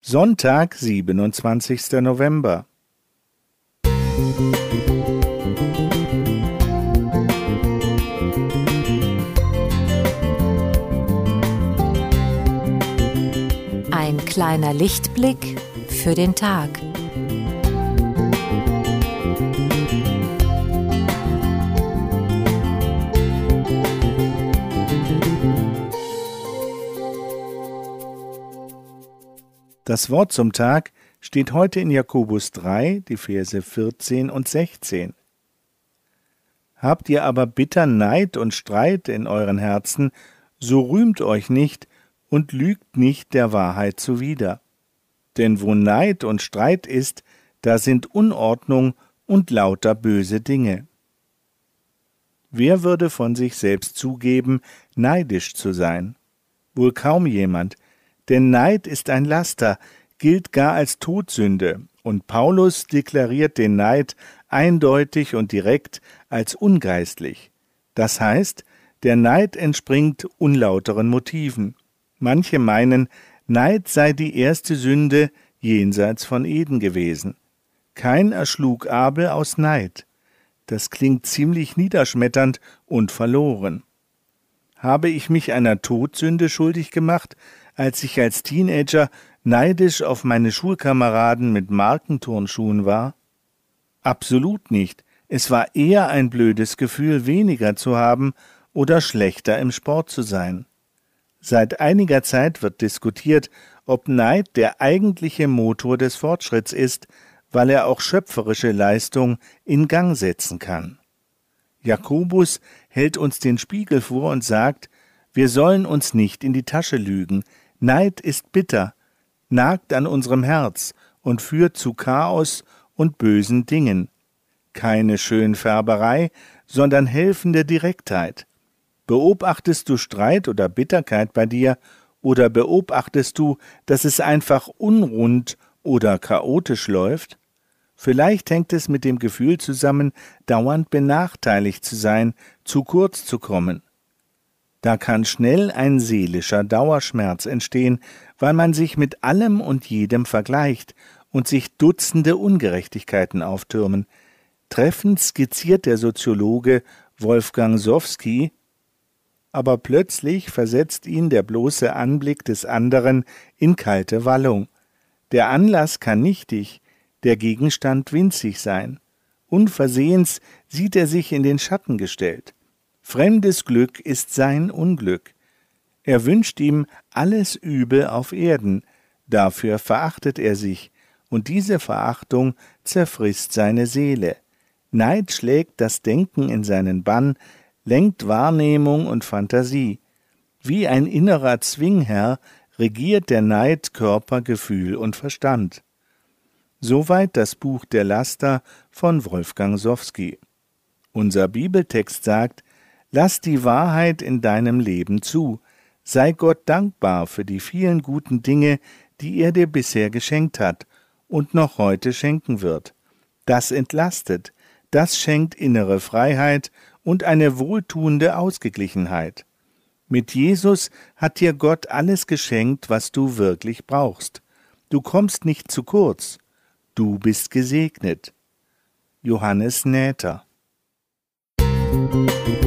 Sonntag, 27. November. Ein kleiner Lichtblick für den Tag. Das Wort zum Tag steht heute in Jakobus 3, die Verse 14 und 16. Habt ihr aber bitter Neid und Streit in euren Herzen, so rühmt euch nicht und lügt nicht der Wahrheit zuwider. Denn wo Neid und Streit ist, da sind Unordnung und lauter böse Dinge. Wer würde von sich selbst zugeben, neidisch zu sein? Wohl kaum jemand, denn Neid ist ein Laster, gilt gar als Todsünde, und Paulus deklariert den Neid eindeutig und direkt als ungeistlich. Das heißt, der Neid entspringt unlauteren Motiven. Manche meinen, Neid sei die erste Sünde jenseits von Eden gewesen. Kein erschlug Abel aus Neid. Das klingt ziemlich niederschmetternd und verloren. Habe ich mich einer Todsünde schuldig gemacht, als ich als Teenager neidisch auf meine Schulkameraden mit Markenturnschuhen war? Absolut nicht. Es war eher ein blödes Gefühl, weniger zu haben oder schlechter im Sport zu sein. Seit einiger Zeit wird diskutiert, ob Neid der eigentliche Motor des Fortschritts ist, weil er auch schöpferische Leistung in Gang setzen kann. Jakobus hält uns den Spiegel vor und sagt, wir sollen uns nicht in die Tasche lügen, Neid ist bitter, nagt an unserem Herz und führt zu Chaos und bösen Dingen. Keine Schönfärberei, sondern helfende Direktheit. Beobachtest du Streit oder Bitterkeit bei dir, oder beobachtest du, dass es einfach unrund oder chaotisch läuft? Vielleicht hängt es mit dem Gefühl zusammen, dauernd benachteiligt zu sein, zu kurz zu kommen. Da kann schnell ein seelischer Dauerschmerz entstehen, weil man sich mit allem und jedem vergleicht und sich Dutzende Ungerechtigkeiten auftürmen. Treffend skizziert der Soziologe Wolfgang Sowski, aber plötzlich versetzt ihn der bloße Anblick des anderen in kalte Wallung. Der Anlass kann nichtig, der Gegenstand winzig sein. Unversehens sieht er sich in den Schatten gestellt. Fremdes Glück ist sein Unglück. Er wünscht ihm alles Übel auf Erden, dafür verachtet er sich, und diese Verachtung zerfrisst seine Seele. Neid schlägt das Denken in seinen Bann, lenkt Wahrnehmung und Fantasie. Wie ein innerer Zwingherr regiert der Neid Körper, Gefühl und Verstand. Soweit das Buch der Laster von Wolfgang Sowski. Unser Bibeltext sagt, Lass die Wahrheit in deinem Leben zu. Sei Gott dankbar für die vielen guten Dinge, die er dir bisher geschenkt hat und noch heute schenken wird. Das entlastet, das schenkt innere Freiheit und eine wohltuende Ausgeglichenheit. Mit Jesus hat dir Gott alles geschenkt, was du wirklich brauchst. Du kommst nicht zu kurz. Du bist gesegnet. Johannes Nähter Musik